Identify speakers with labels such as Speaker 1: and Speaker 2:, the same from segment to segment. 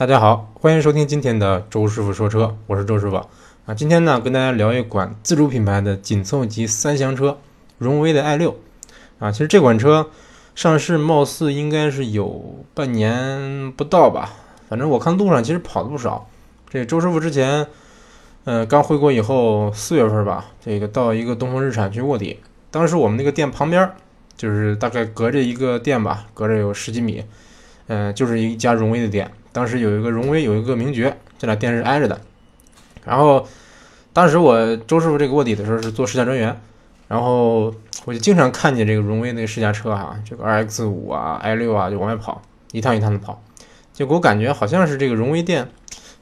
Speaker 1: 大家好，欢迎收听今天的周师傅说车，我是周师傅啊。今天呢，跟大家聊一款自主品牌的紧凑级三厢车，荣威的 i 六啊。其实这款车上市貌似应该是有半年不到吧，反正我看路上其实跑的不少。这周师傅之前，呃，刚回国以后，四月份吧，这个到一个东风日产去卧底，当时我们那个店旁边，就是大概隔着一个店吧，隔着有十几米，嗯，就是一家荣威的店。当时有一个荣威，有一个名爵，这俩店是挨着的。然后，当时我周师傅这个卧底的时候是做试驾专员，然后我就经常看见这个荣威那个试驾车哈，这个 RX 五啊、i 六啊就往外跑，一趟一趟的跑。结果我感觉好像是这个荣威店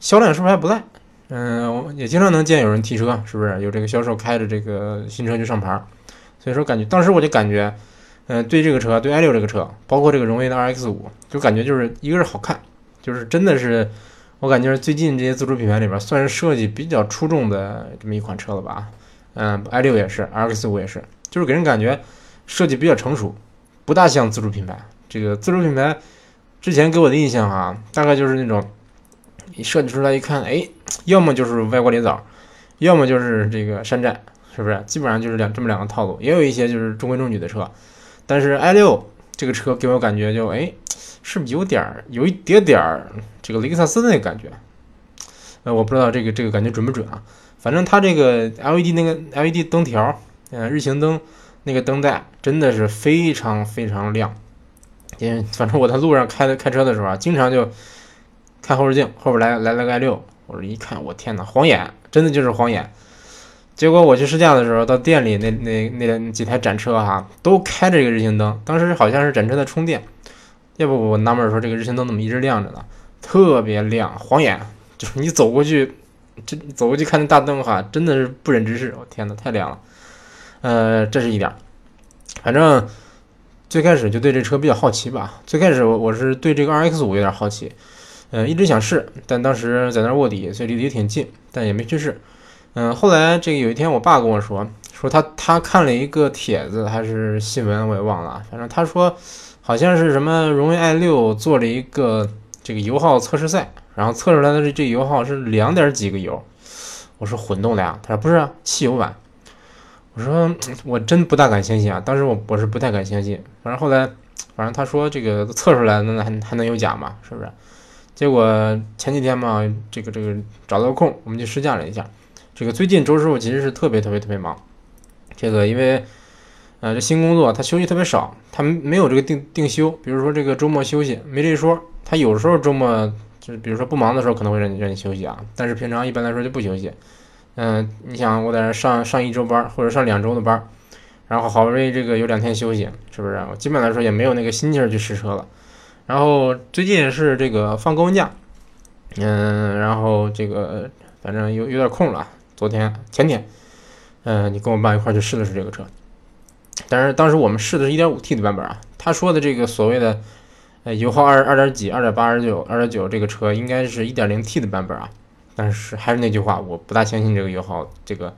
Speaker 1: 销量是不是还不赖？嗯，也经常能见有人提车，是不是有这个销售开着这个新车去上牌？所以说感觉当时我就感觉，嗯，对这个车，对 i 六这个车，包括这个荣威的 RX 五，就感觉就是一个是好看。就是真的是，我感觉最近这些自主品牌里边算是设计比较出众的这么一款车了吧？嗯，i 六也是，RX 五也是，就是给人感觉设计比较成熟，不大像自主品牌。这个自主品牌之前给我的印象哈，大概就是那种一设计出来一看，哎，要么就是外国猎枣，要么就是这个山寨，是不是？基本上就是两这么两个套路。也有一些就是中规中矩的车，但是 i 六这个车给我感觉就哎。是不是有点儿有一点点儿这个雷克萨斯的那个感觉？呃，我不知道这个这个感觉准不准啊。反正它这个 LED 那个 LED 灯条，呃，日行灯那个灯带真的是非常非常亮。因为反正我在路上开的开车的时候啊，经常就看后视镜，后边来来了个 i 六，我说一看，我天哪，晃眼，真的就是晃眼。结果我去试驾的时候，到店里那那那几台展车哈，都开着这个日行灯，当时好像是展车在充电。要不我纳闷说这个日行灯怎么一直亮着呢？特别亮，晃眼，就是你走过去，这走过去看那大灯哈，真的是不忍直视。我天哪，太亮了。呃，这是一点。反正最开始就对这车比较好奇吧。最开始我我是对这个 RX 五有点好奇，嗯，一直想试，但当时在那卧底，所以离得也挺近，但也没去试。嗯，后来这个有一天我爸跟我说，说他他看了一个帖子还是新闻，我也忘了，反正他说。好像是什么荣威 i 六做了一个这个油耗测试赛，然后测出来的这这油耗是两点几个油。我说混动的呀，他说不是汽油版。我说我真不大敢相信啊，当时我我是不太敢相信。反正后来，反正他说这个测出来那还还能有假吗？是不是？结果前几天嘛，这个这个找到空，我们就试驾了一下。这个最近周师傅其实是特别特别特别忙，这个因为。呃，这新工作他休息特别少，他没有这个定定休，比如说这个周末休息没这一说。他有时候周末就是比如说不忙的时候可能会让你让你休息啊，但是平常一般来说就不休息。嗯，你想我在这上上一周班或者上两周的班，然后好不容易这个有两天休息，是不是？我基本来说也没有那个心劲去试车了。然后最近是这个放高温假，嗯，然后这个反正有有点空了。昨天前天，嗯，你跟我爸一块去试了试这个车。但是当时我们试的是一点五 T 的版本啊，他说的这个所谓的，呃，油耗二二点几，二点八、二点九、二点九，这个车应该是一点零 T 的版本啊。但是还是那句话，我不大相信这个油耗，这个，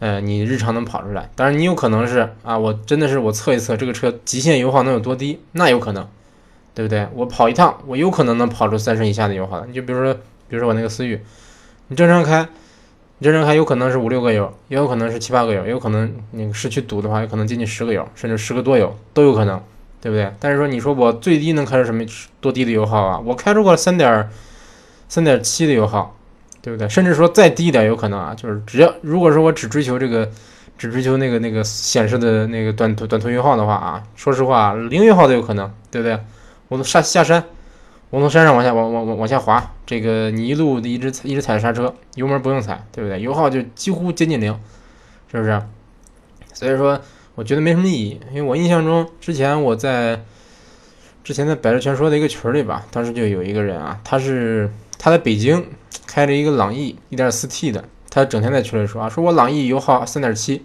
Speaker 1: 呃，你日常能跑出来。当然你有可能是啊，我真的是我测一测这个车极限油耗能有多低，那有可能，对不对？我跑一趟，我有可能能跑出三升以下的油耗。你就比如说，比如说我那个思域，你正常开。这人还有可能是五六个油，也有可能是七八个油，也有可能那个市区堵的话，有可能接近十个油，甚至十个多油都有可能，对不对？但是说你说我最低能开出什么多低的油耗啊？我开出过三点三点七的油耗，对不对？甚至说再低一点有可能啊，就是只要如果说我只追求这个，只追求那个那个显示的那个短途短途油耗的话啊，说实话零油耗都有可能，对不对？我都下下山。我从山上往下往往往往下滑，这个你一路一直一直踩刹车，油门不用踩，对不对？油耗就几乎接近零，是不是？所以说，我觉得没什么意义。因为我印象中，之前我在之前在百车全说的一个群里吧，当时就有一个人啊，他是他在北京开了一个朗逸 1.4T 的，他整天在群里说啊，说我朗逸油耗3.7，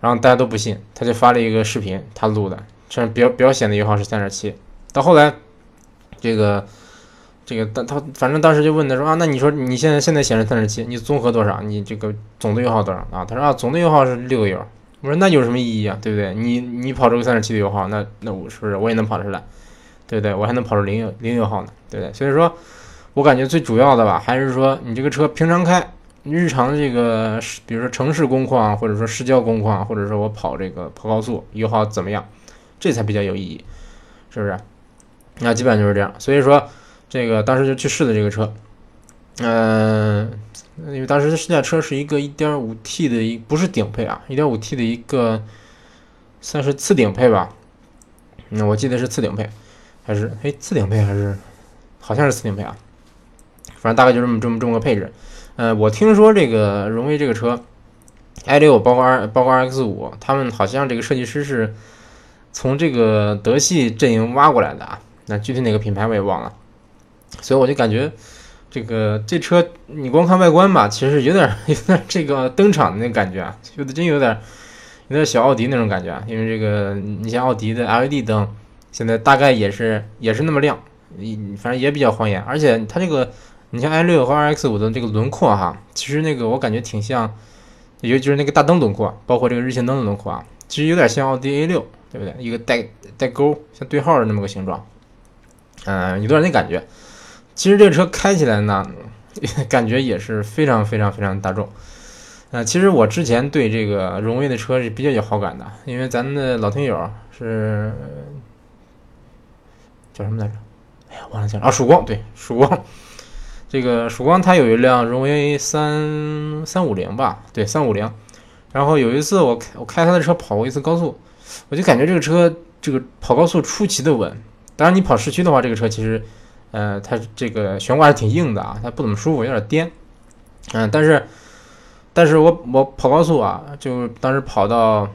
Speaker 1: 然后大家都不信，他就发了一个视频，他录的，这样表表显的油耗是3.7，到后来。这个，这个，当他反正当时就问他说啊，那你说你现在现在显示三点七，你综合多少？你这个总的油耗多少啊？他说啊，总的油耗是六个油。我说那有什么意义啊？对不对？你你跑出个三点七的油耗，那那我是不是我也能跑出来？对不对？我还能跑出零油零油耗呢？对不对？所以说，我感觉最主要的吧，还是说你这个车平常开，日常这个，比如说城市工况，或者说市郊工况，或者说我跑这个跑高速，油耗怎么样，这才比较有意义，是不是？那基本上就是这样。所以说，这个当时就去试的这个车，嗯，因为当时试驾车是一个 1.5T 的一，不是顶配啊，1.5T 的一个算是次顶配吧。嗯，我记得是次顶配，还是哎次顶配还是好像是次顶配啊？反正大概就这么这么这么个配置。呃，我听说这个荣威这个车，i 六包括 R 包括 X 五，他们好像这个设计师是从这个德系阵营挖过来的啊。具体哪个品牌我也忘了。所以我就感觉这个这车你光看外观吧，其实有点 有点这个登场的那感觉啊，有的真有点。有点小奥迪那种感觉啊，因为这个你像奥迪的 LED 灯，现在大概也是也是那么亮，反正也比较晃眼。而且它这个，你像 i 六和 RX 五的这个轮廓哈，其实那个我感觉挺像，尤其是那个大灯轮廓，包括这个日行灯的轮廓啊，其实有点像奥迪 A 六，对不对？一个带带钩，像对号的那么个形状，嗯，有点那感觉。其实这个车开起来呢，感觉也是非常非常非常大众。呃，其实我之前对这个荣威的车是比较有好感的，因为咱的老听友是叫什么来着？哎呀，忘了叫啊，曙光对，曙光，这个曙光它有一辆荣威三三五零吧，对，三五零。然后有一次我开我开他的车跑过一次高速，我就感觉这个车这个跑高速出奇的稳。当然你跑市区的话，这个车其实呃它这个悬挂是挺硬的啊，它不怎么舒服，有点颠。嗯，但是。但是我我跑高速啊，就当时跑到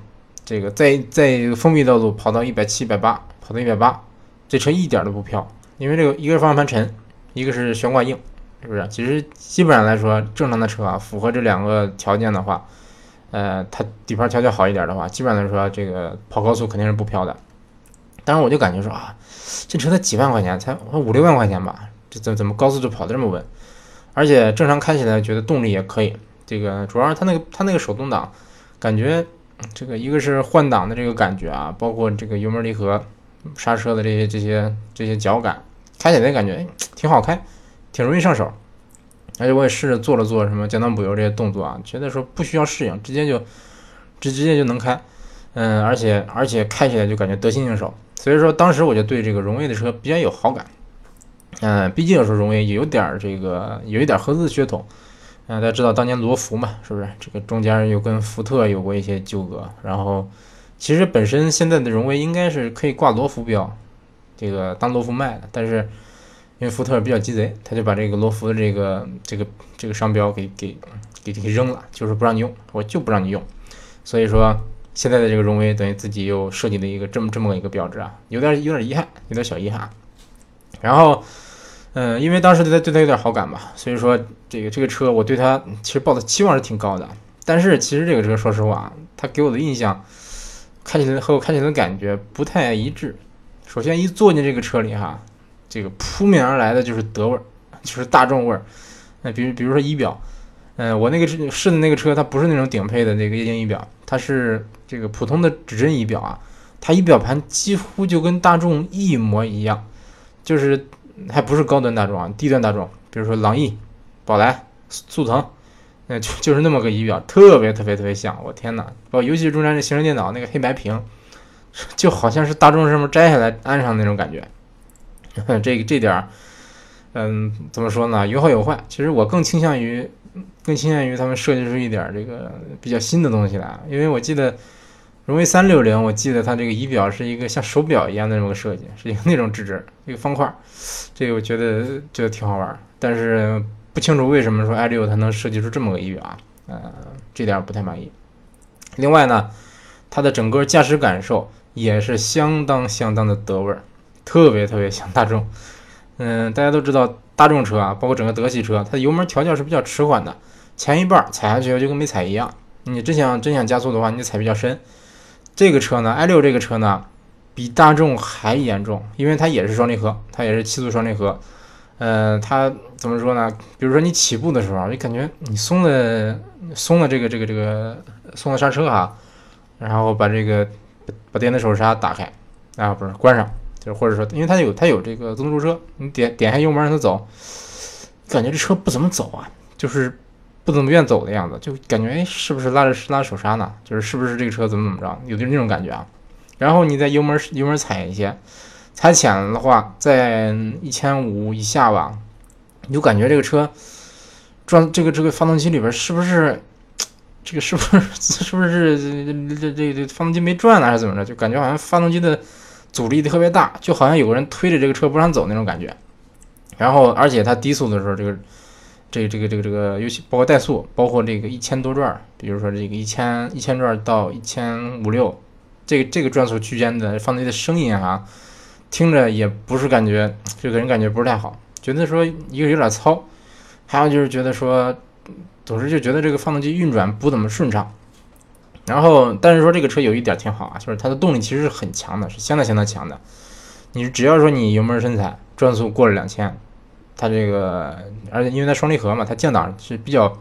Speaker 1: 这个在在封闭道路跑到一百七一百八，跑到一百八，这车一点都不飘，因为这个一个是方向盘沉，一个是悬挂硬，是不是？其实基本上来说，正常的车啊，符合这两个条件的话，呃，它底盘调教好一点的话，基本上来说，这个跑高速肯定是不飘的。当时我就感觉说啊，这车才几万块钱，才五六万块钱吧，这怎怎么高速就跑得这么稳？而且正常开起来觉得动力也可以。这个主要是它那个它那个手动挡，感觉这个一个是换挡的这个感觉啊，包括这个油门离合、刹车的这些这些这些脚感，开起来感觉挺好开，挺容易上手。而且我也试着做了做什么降档补油这些动作啊，觉得说不需要适应，直接就直直接就能开。嗯，而且而且开起来就感觉得心应手。所以说当时我就对这个荣威的车比较有好感。嗯，毕竟说荣威有点这个有一点合资血统。啊，大家知道当年罗孚嘛，是不是？这个中间又跟福特有过一些纠葛。然后，其实本身现在的荣威应该是可以挂罗孚标，这个当罗孚卖的。但是因为福特比较鸡贼，他就把这个罗孚的这个这个这个商标给给给给扔了，就是不让你用，我就不让你用。所以说现在的这个荣威等于自己又设计了一个这么这么一个标志啊，有点有点遗憾，有点小遗憾。然后。嗯，因为当时对他对他有点好感吧，所以说这个这个车我对他其实抱的期望是挺高的。但是其实这个车说实话，它给我的印象开起来和我开起来的感觉不太一致。首先一坐进这个车里哈，这个扑面而来的就是德味儿，就是大众味儿。那比如比如说仪表，嗯，我那个试的那个车它不是那种顶配的那个液晶仪表，它是这个普通的指针仪表啊，它仪表盘几乎就跟大众一模一样，就是。还不是高端大众啊，低端大众，比如说朗逸、宝来、速腾，那就 就是那么个仪表，特别特别特别像。我天哪！包括尤其是中间这行车电脑那个黑白屏，就好像是大众上面摘下来安上那种感觉。这个这点儿，嗯，怎么说呢？有好有坏。其实我更倾向于，更倾向于他们设计出一点这个比较新的东西来，因为我记得。荣威三六零，我记得它这个仪表是一个像手表一样的那么个设计，是一个那种质质，一个方块。这个我觉得觉得挺好玩，但是不清楚为什么说 i 六它能设计出这么个仪表啊？呃，这点不太满意。另外呢，它的整个驾驶感受也是相当相当的德味儿，特别特别像大众。嗯，大家都知道大众车啊，包括整个德系车，它的油门调教是比较迟缓的，前一半踩下去就跟没踩一样。你真想真想加速的话，你踩比较深。这个车呢，i 六这个车呢，比大众还严重，因为它也是双离合，它也是七速双离合。呃，它怎么说呢？比如说你起步的时候，你感觉你松了松了这个这个这个松了刹车哈，然后把这个把电子手刹打开啊，不是关上，就是或者说，因为它有它有这个自动驻车，你点点下油门让它走，感觉这车不怎么走啊，就是不怎么愿走的样子，就感觉哎，是不是拉着拉手刹呢？就是是不是这个车怎么怎么着，有点那种感觉啊。然后你再油门油门踩一些，踩浅了的话，在一千五以下吧，你就感觉这个车转这个这个发动机里边是不是这个是不是是不是这这这发动机没转呢，还是怎么着？就感觉好像发动机的阻力特别大，就好像有个人推着这个车不让走那种感觉。然后而且它低速的时候，这个这个这个这个这个，尤其包括怠速，包括这个一千多转，比如说这个一千一千转到一千五六。这个这个转速区间的发动机的声音哈，听着也不是感觉，就给人感觉不是太好，觉得说一个有点糙，还有就是觉得说，总之就觉得这个发动机运转不怎么顺畅。然后，但是说这个车有一点挺好啊，就是它的动力其实是很强的，是相当相当强的。你只要说你油门深踩，转速过了两千，它这个而且因为它双离合嘛，它降档是比较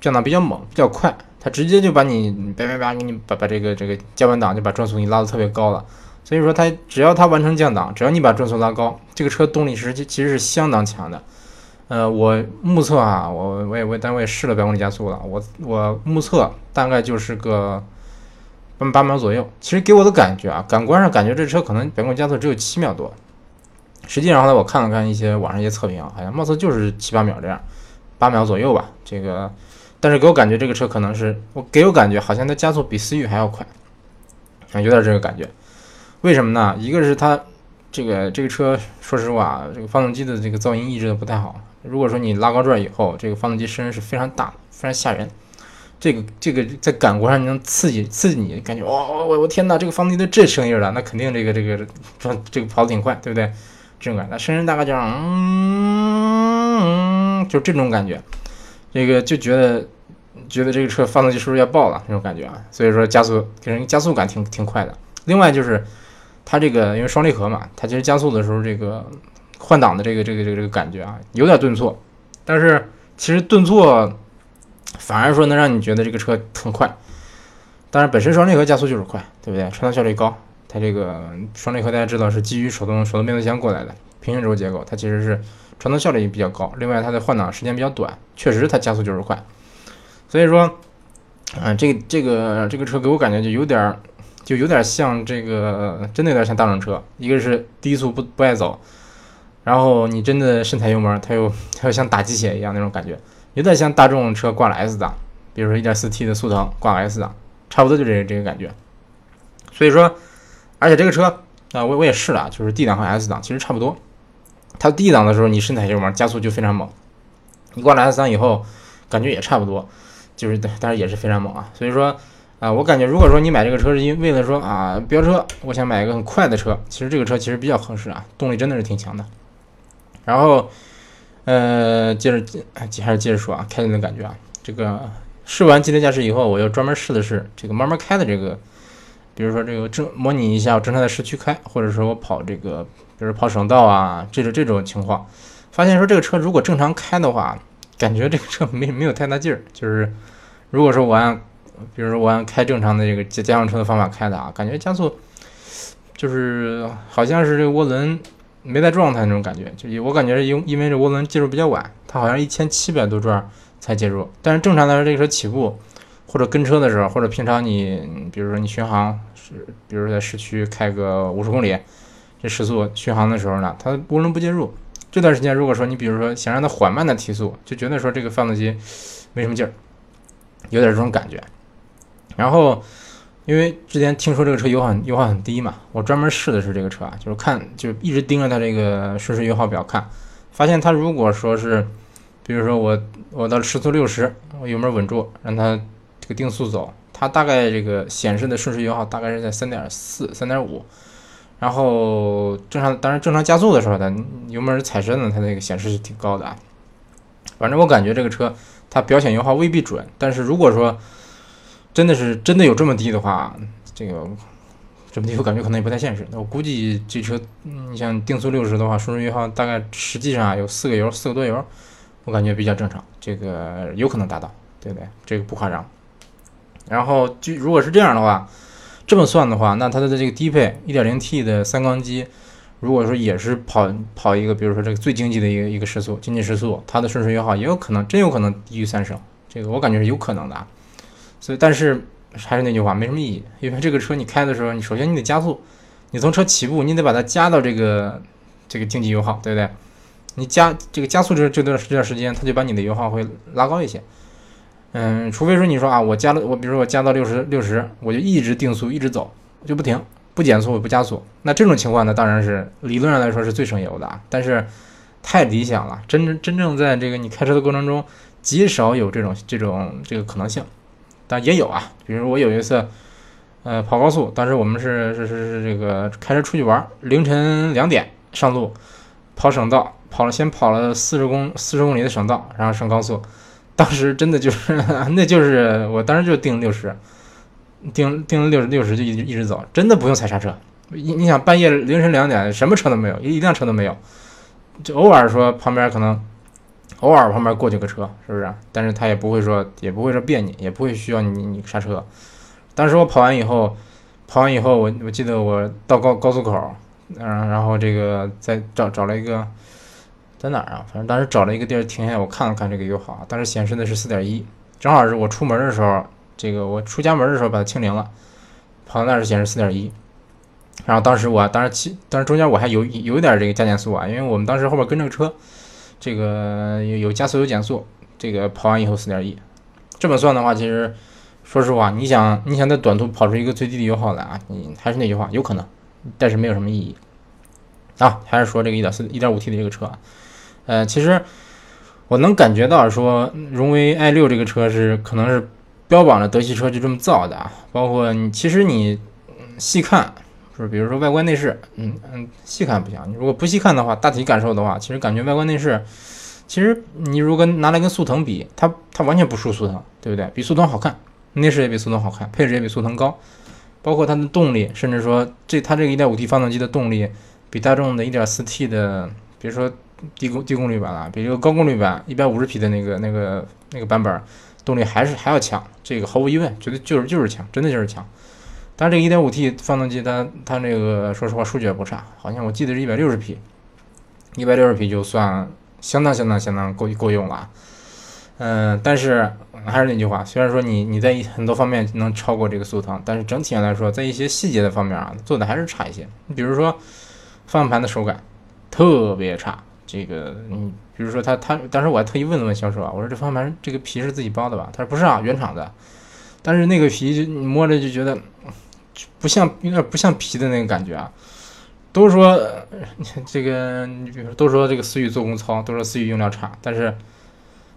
Speaker 1: 降档比较猛，比较快。它直接就把你叭叭叭给你把把这个这个降完档就把转速给你拉的特别高了，所以说它只要它完成降档，只要你把转速拉高，这个车动力实际其实是相当强的。呃，我目测啊，我我也我单位试了百公里加速了，我我目测大概就是个八八秒左右。其实给我的感觉啊，感官上感觉这车可能百公里加速只有七秒多，实际上呢，我看了看一些网上一些测评啊，好像貌似就是七八秒这样，八秒左右吧，这个。但是给我感觉这个车可能是我给我感觉好像它加速比思域还要快，啊，有点这个感觉。为什么呢？一个是它这个这个车，说实话，这个发动机的这个噪音抑制的不太好。如果说你拉高转以后，这个发动机声音是非常大，非常吓人。这个这个在感官上能刺激刺激你，感觉哇我我天哪，这个发动机都这声音了，那肯定这个这个这这个跑得挺快，对不对？这种感，那声音大概就是嗯，就这种感觉，这个就觉得。觉得这个车发动机是不是要爆了那种感觉啊？所以说加速给人加速感挺挺快的。另外就是它这个因为双离合嘛，它其实加速的时候这个换挡的这个这个这个这个感觉啊，有点顿挫。但是其实顿挫反而说能让你觉得这个车很快。当然本身双离合加速就是快，对不对？传动效率高。它这个双离合大家知道是基于手动手动变速箱过来的平行轴结构，它其实是传动效率也比较高。另外它的换挡时间比较短，确实它加速就是快。所以说，啊，这个这个这个车给我感觉就有点儿，就有点像这个，真的有点像大众车。一个是低速不不爱走，然后你真的深踩油门，它又它又像打鸡血一样那种感觉，有点像大众车挂了 S 档，比如说 1.4T 的速腾挂了 S 档，差不多就这这个感觉。所以说，而且这个车啊，我我也试了，就是 D 档和 S 档其实差不多。它 D 档的时候你深踩油门加速就非常猛，你挂了 S 档以后感觉也差不多。就是，但是也是非常猛啊，所以说，啊，我感觉如果说你买这个车是因为了说啊飙车，我想买一个很快的车，其实这个车其实比较合适啊，动力真的是挺强的。然后，呃，接着接还是接着说啊，开起来的感觉啊，这个试完激烈驾驶以后，我又专门试的是这个慢慢开的这个，比如说这个正模拟一下我正常在市区开，或者说我跑这个，比如跑省道啊，这种这种情况，发现说这个车如果正常开的话。感觉这个车没没有太大劲儿，就是如果说我按，比如说我按开正常的这个家家用车的方法开的啊，感觉加速就是好像是这个涡轮没在状态那种感觉，就我感觉是因因为这涡轮介入比较晚，它好像一千七百多转才介入，但是正常来说这个车起步或者跟车的时候，或者平常你比如说你巡航是，比如说在市区开个五十公里，这时速巡航的时候呢，它涡轮不介入。这段时间，如果说你比如说想让它缓慢的提速，就觉得说这个发动机没什么劲儿，有点这种感觉。然后，因为之前听说这个车油耗油耗很低嘛，我专门试的是这个车啊，就是看就一直盯着它这个实时油耗表看，发现它如果说是，比如说我我到时速六十，我油门稳住，让它这个定速走，它大概这个显示的瞬时油耗大概是在三点四、三点五。然后正常，当然正常加速的时候，它油门踩深了，它那个显示是挺高的啊。反正我感觉这个车它表显油耗未必准，但是如果说真的是真的有这么低的话，这个这么低我感觉可能也不太现实。我估计这车，你像定速六十的话，瞬时油耗大概实际上有四个油，四个多油，我感觉比较正常，这个有可能达到，对不对？这个不夸张。然后就如果是这样的话。这么算的话，那它的这个低配 1.0T 的三缸机，如果说也是跑跑一个，比如说这个最经济的一个一个时速，经济时速，它的顺时油耗也有可能，真有可能低于三升，这个我感觉是有可能的。啊。所以，但是还是那句话，没什么意义，因为这个车你开的时候，你首先你得加速，你从车起步，你得把它加到这个这个经济油耗，对不对？你加这个加速这这段这段时间，它就把你的油耗会拉高一些。嗯，除非说你说啊，我加了我，比如说我加到六十六十，我就一直定速一直走，就不停。不减速不加速，那这种情况呢，当然是理论上来说是最省油的啊。但是太理想了，真真正在这个你开车的过程中，极少有这种这种这个可能性。但也有啊，比如我有一次，呃，跑高速，当时我们是是是是这个开车出去玩，凌晨两点上路，跑省道，跑了先跑了四十公四十公里的省道，然后上高速，当时真的就是 那就是我当时就定六十。定定了六十六十就一直一直走，真的不用踩刹车。你你想半夜凌晨两点，什么车都没有，一辆车都没有，就偶尔说旁边可能偶尔旁边过去个车，是不是？但是他也不会说也不会说别你，也不会需要你你刹车。当时我跑完以后，跑完以后我我记得我到高高速口，嗯，然后这个再找找了一个在哪儿啊？反正当时找了一个地儿停下来，我看了看这个油耗，当时显示的是四点一，正好是我出门的时候。这个我出家门的时候把它清零了，跑到那儿是显示四点一，然后当时我当时骑，当时中间我还有有一点这个加减速啊，因为我们当时后边跟着车，这个有有加速有减速，这个跑完以后四点一，这么算的话，其实说实话，你想你想在短途跑出一个最低的油耗来啊，你还是那句话，有可能，但是没有什么意义啊，还是说这个一点四一点五 T 的这个车啊，呃，其实我能感觉到说荣威 i 六这个车是可能是。标榜着德系车就这么造的啊，包括你其实你细看，就是比如说外观内饰，嗯嗯，细看不行。你如果不细看的话，大体感受的话，其实感觉外观内饰，其实你如果拿来跟速腾比，它它完全不输速腾，对不对？比速腾好看，内饰也比速腾好看，配置也比速腾高，包括它的动力，甚至说这它这个 1.5T 发动机的动力，比大众的 1.4T 的，比如说低功低功率版啊，比这个高功率版150匹的那个那个那个版本。动力还是还要强，这个毫无疑问，绝对就是就是强，真的就是强。但是这个 1.5T 发动机，它它那个说实话数据也不差，好像我记得是一百六十匹，一百六十匹就算相当相当相当够够用了。嗯，但是还是那句话，虽然说你你在很多方面能超过这个速腾，但是整体上来说，在一些细节的方面啊，做的还是差一些。你比如说方向盘的手感特别差。这个，嗯，比如说他他当时我还特意问了问销售啊，我说这方向盘这个皮是自己包的吧？他说不是啊，原厂的。但是那个皮就你摸着就觉得不像，有点不像皮的那个感觉啊。都说这个，你比如说都说这个思域做工糙，都说思域用料差，但是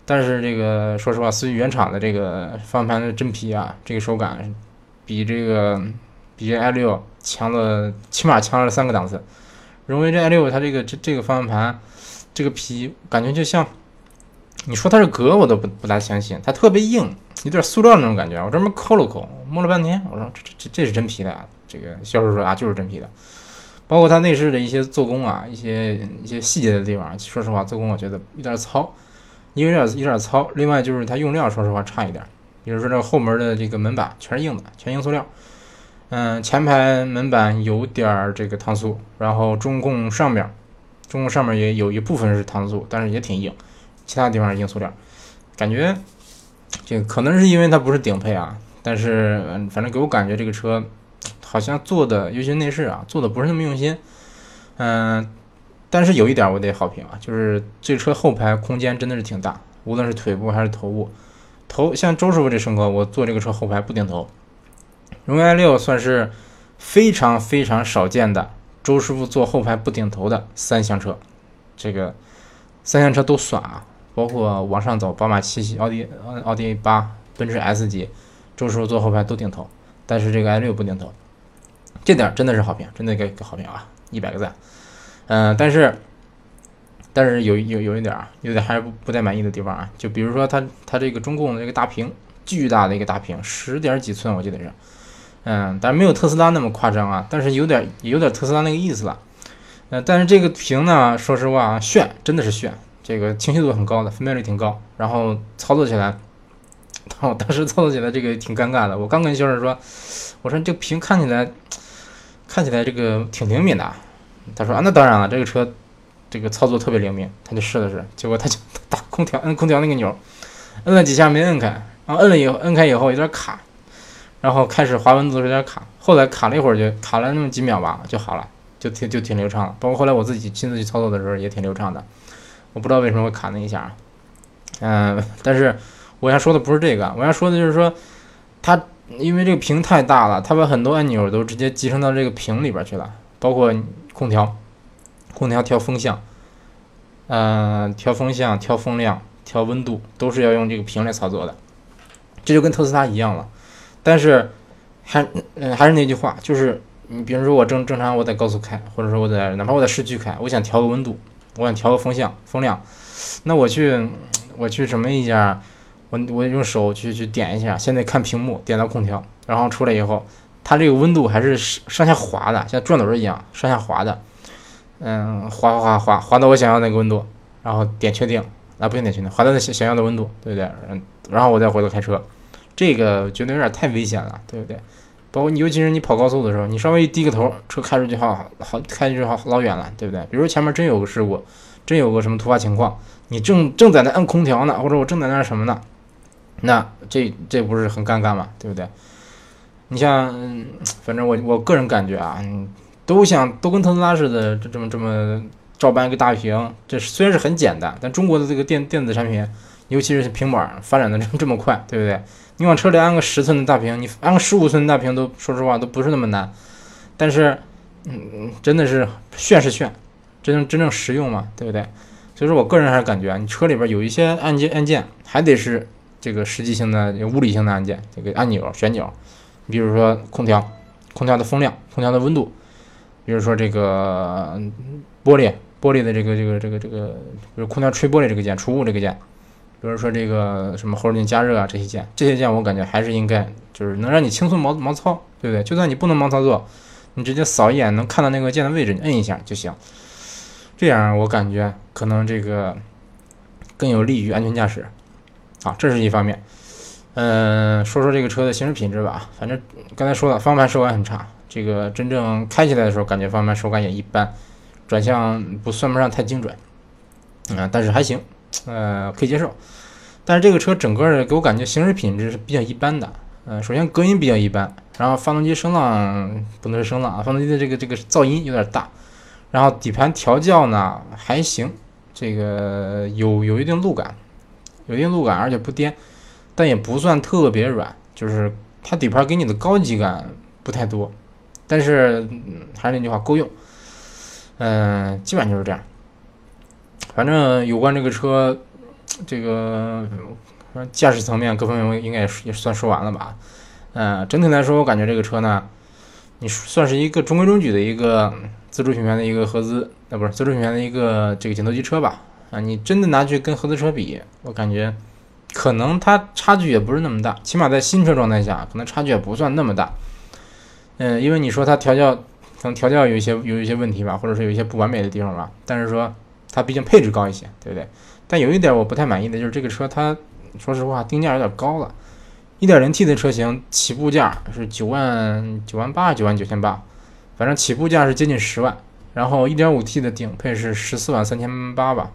Speaker 1: 但是这个说实话，思域原厂的这个方向盘的真皮啊，这个手感比这个比这 i 六强了，起码强了三个档次。荣威这 i 六它这个这这个方向盘。这个皮感觉就像，你说它是革，我都不不大相信，它特别硬，有点塑料那种感觉。我专门抠了抠，摸了半天，我说这这这是真皮的。这个销售说啊，就是真皮的。包括它内饰的一些做工啊，一些一些细节的地方，说实话，做工我觉得有点糙，因为有点有点糙。另外就是它用料，说实话差一点。比如说这个后门的这个门板全是硬的，全硬塑料。嗯，前排门板有点这个烫塑，然后中控上面。中控上面也有一部分是搪塑，但是也挺硬，其他地方是硬塑料，感觉这个可能是因为它不是顶配啊，但是嗯，反正给我感觉这个车好像做的，尤其内饰啊，做的不是那么用心。嗯，但是有一点我得好评啊，就是这车后排空间真的是挺大，无论是腿部还是头部，头像周师傅这身高，我坐这个车后排不顶头。荣威 i6 算是非常非常少见的。周师傅坐后排不顶头的三厢车，这个三厢车都算啊，包括往上走，宝马七系、奥迪、奥迪 A 八、奔驰 S 级，周师傅坐后排都顶头，但是这个 i 六不顶头，这点真的是好评，真的给给好评啊，一百个赞。嗯，但是但是有有有一点啊，有点还是不不太满意的地方啊，就比如说它它这个中控的这个大屏，巨大的一个大屏，十点几寸，我记得是。嗯，但是没有特斯拉那么夸张啊，但是有点有点特斯拉那个意思了。呃，但是这个屏呢，说实话啊，炫，真的是炫，这个清晰度很高的，分辨率挺高，然后操作起来，我当时操作起来这个挺尴尬的。我刚跟销售说，我说这个屏看起来看起来这个挺灵敏的，他说啊，那当然了，这个车这个操作特别灵敏，他就试了试，结果他就打空调，摁空调那个钮，摁了几下没摁开，然后摁了以后摁开以后有点卡，然后开始滑温度有点卡，后来卡了一会儿就卡了那么几秒吧就好了，就挺就挺流畅了。包括后来我自己亲自去操作的时候也挺流畅的，我不知道为什么会卡那一下，嗯，但是我要说的不是这个，我要说的就是说它因为这个屏太大了，它把很多按钮都直接集成到这个屏里边去了。包括空调，空调调风向，呃，调风向、调风量、调温度，都是要用这个屏来操作的。这就跟特斯拉一样了。但是，还嗯还是那句话，就是你比如说我正正常我在高速开，或者说我在哪怕我在市区开，我想调个温度，我想调个风向、风量，那我去我去什么一下，我我用手去去点一下，现在看屏幕，点到空调，然后出来以后。它这个温度还是上下滑的，像转轮一样上下滑的，嗯，滑滑滑滑到我想要那个温度，然后点确定，啊，不用点确定，滑到那想想要的温度，对不对？嗯，然后我再回头开车，这个觉得有点太危险了，对不对？包括你，尤其是你跑高速的时候，你稍微低个头，车开出去好好开出去好老远了，对不对？比如说前面真有个事故，真有个什么突发情况，你正正在那摁空调呢，或者我正在那什么呢，那这这不是很尴尬吗？对不对？你像，反正我我个人感觉啊，都像都跟特斯拉似的，这这么这么照搬一个大屏，这虽然是很简单，但中国的这个电电子产品，尤其是平板发展的这么快，对不对？你往车里安个十寸的大屏，你安个十五寸的大屏都说实话都不是那么难，但是，嗯，真的是炫是炫，真正真正实用嘛，对不对？所以说我个人还是感觉啊，你车里边有一些按键按键还得是这个实际性的物理性的按键，这个按钮旋钮。比如说空调，空调的风量，空调的温度，比如说这个玻璃，玻璃的这个这个这个这个，比如空调吹玻璃这个键，除雾这个键，比如说这个什么后视镜加热啊这些键，这些键我感觉还是应该就是能让你轻松毛毛操，对不对？就算你不能盲操作，你直接扫一眼能看到那个键的位置，你摁一下就行。这样我感觉可能这个更有利于安全驾驶。啊，这是一方面。嗯，说说这个车的行驶品质吧。反正刚才说了，方向盘手感很差。这个真正开起来的时候，感觉方向盘手感也一般，转向不算不上太精准。嗯，但是还行，呃，可以接受。但是这个车整个的给我感觉行驶品质是比较一般的。嗯，首先隔音比较一般，然后发动机声浪不能是声浪啊，发动机的这个这个噪音有点大。然后底盘调教呢还行，这个有有一定路感，有一定路感，而且不颠。但也不算特别软，就是它底盘给你的高级感不太多，但是还是那句话，够用。嗯，基本上就是这样。反正有关这个车，这个驾驶层面各方面应该也也算说完了吧。嗯，整体来说，我感觉这个车呢，你算是一个中规中矩的一个自主品牌的一个合资，啊不是自主品牌的一个这个紧凑级车吧。啊，你真的拿去跟合资车比，我感觉。可能它差距也不是那么大，起码在新车状态下，可能差距也不算那么大。嗯，因为你说它调教，可能调教有一些有一些问题吧，或者是有一些不完美的地方吧。但是说它毕竟配置高一些，对不对？但有一点我不太满意的就是这个车，它说实话定价有点高了。1.0T 的车型起步价是九万九万八九万九千八，反正起步价是接近十万。然后 1.5T 的顶配是十四万三千八吧。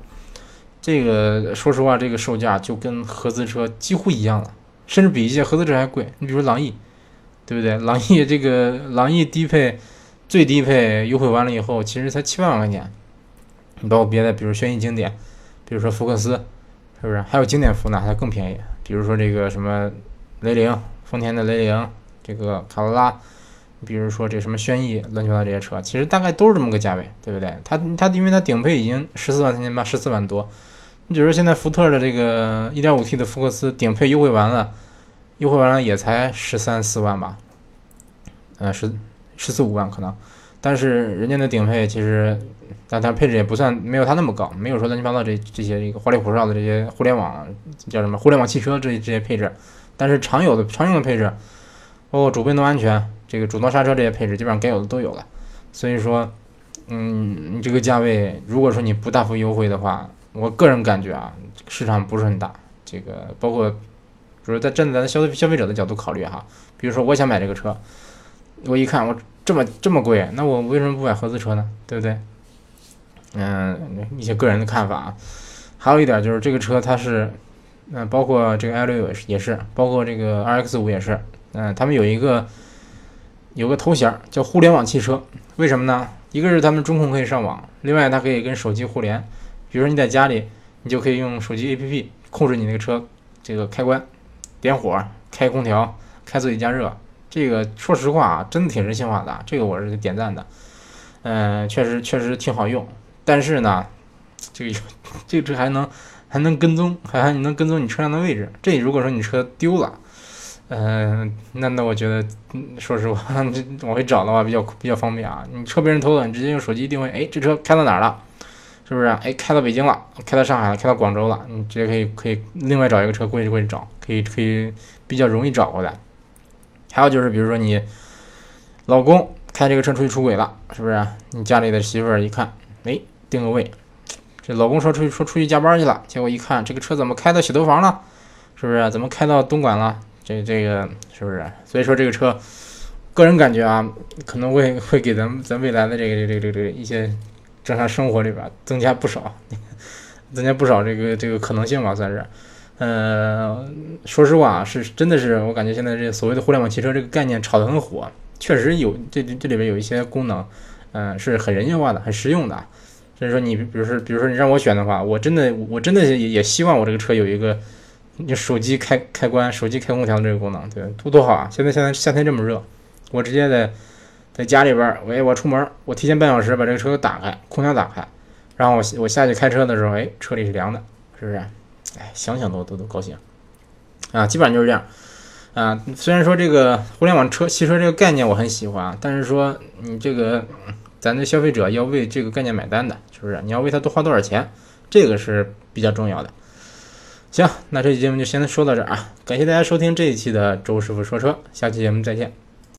Speaker 1: 这个说实话，这个售价就跟合资车几乎一样了，甚至比一些合资车还贵。你比如朗逸，对不对？朗逸这个朗逸低配最低配优惠完了以后，其实才七万块钱。你包括别的，比如轩逸经典，比如说福克斯，是不是？还有经典福呢，它更便宜。比如说这个什么雷凌，丰田的雷凌，这个卡罗拉，比如说这什么轩逸，乱七八糟这些车，其实大概都是这么个价位，对不对？它它因为它顶配已经十四万三千八，十四万多。你比如说，现在福特的这个 1.5T 的福克斯顶配优惠完了，优惠完了也才十三四万吧，呃，十十四五万可能。但是人家的顶配其实，但它配置也不算没有它那么高，没有说乱七八糟这这些这个花里胡哨的这些互联网叫什么互联网汽车这这些配置。但是常有的常用的配置，包括主被动安全、这个主动刹车这些配置，基本上该有的都有了。所以说，嗯，你这个价位，如果说你不大幅优惠的话，我个人感觉啊，市场不是很大。这个包括，就是在站在咱消消费者的角度考虑哈，比如说我想买这个车，我一看我这么这么贵，那我为什么不买合资车呢？对不对？嗯，一些个人的看法啊。还有一点就是这个车它是，嗯，包括这个 i 六也是也是，包括这个 RX 五也是，嗯，他们有一个有个头衔叫互联网汽车，为什么呢？一个是他们中控可以上网，另外它可以跟手机互联，比如说你在家里，你就可以用手机 APP 控制你那个车这个开关、点火、开空调、开座椅加热。这个说实话啊，真的挺人性化的，这个我是点赞的。嗯，确实确实挺好用，但是呢，这个 这个车还能还能跟踪，还还能跟踪你车辆的位置。这如果说你车丢了，嗯，那那我觉得，说实话，这往回找的话比较比较方便啊。你车被人偷了，你直接用手机定位，哎，这车开到哪儿了？是不是？哎，开到北京了，开到上海了，开到广州了，你直接可以可以另外找一个车过去过去找，可以可以比较容易找回来。还有就是，比如说你老公开这个车出去出轨了，是不是？你家里的媳妇儿一看，哎，定个位，这老公说出去说出去加班去了，结果一看这个车怎么开到洗头房了？是不是？怎么开到东莞了？这这个是不是？所以说这个车，个人感觉啊，可能会会给咱们咱未来的这个这个这个这个一些正常生活里边增加不少，增加不少这个这个可能性吧，算是。呃，说实话啊，是真的是，我感觉现在这所谓的互联网汽车这个概念炒得很火，确实有这这里边有一些功能，嗯，是很人性化的，很实用的。所以说，你比如说，比如说你让我选的话，我真的我真的也也希望我这个车有一个你手机开开关、手机开空调的这个功能，对，多多好啊！现在现在夏天这么热，我直接在在家里边，喂，我出门，我提前半小时把这个车打开，空调打开，然后我我下去开车的时候，哎，车里是凉的，是不是？哎，想想都都都高兴，啊，基本上就是这样，啊，虽然说这个互联网车汽车这个概念我很喜欢，但是说你这个咱的消费者要为这个概念买单的，是不是？你要为它多花多少钱，这个是比较重要的。行，那这期节目就先说到这儿啊，感谢大家收听这一期的周师傅说车，下期节目再见。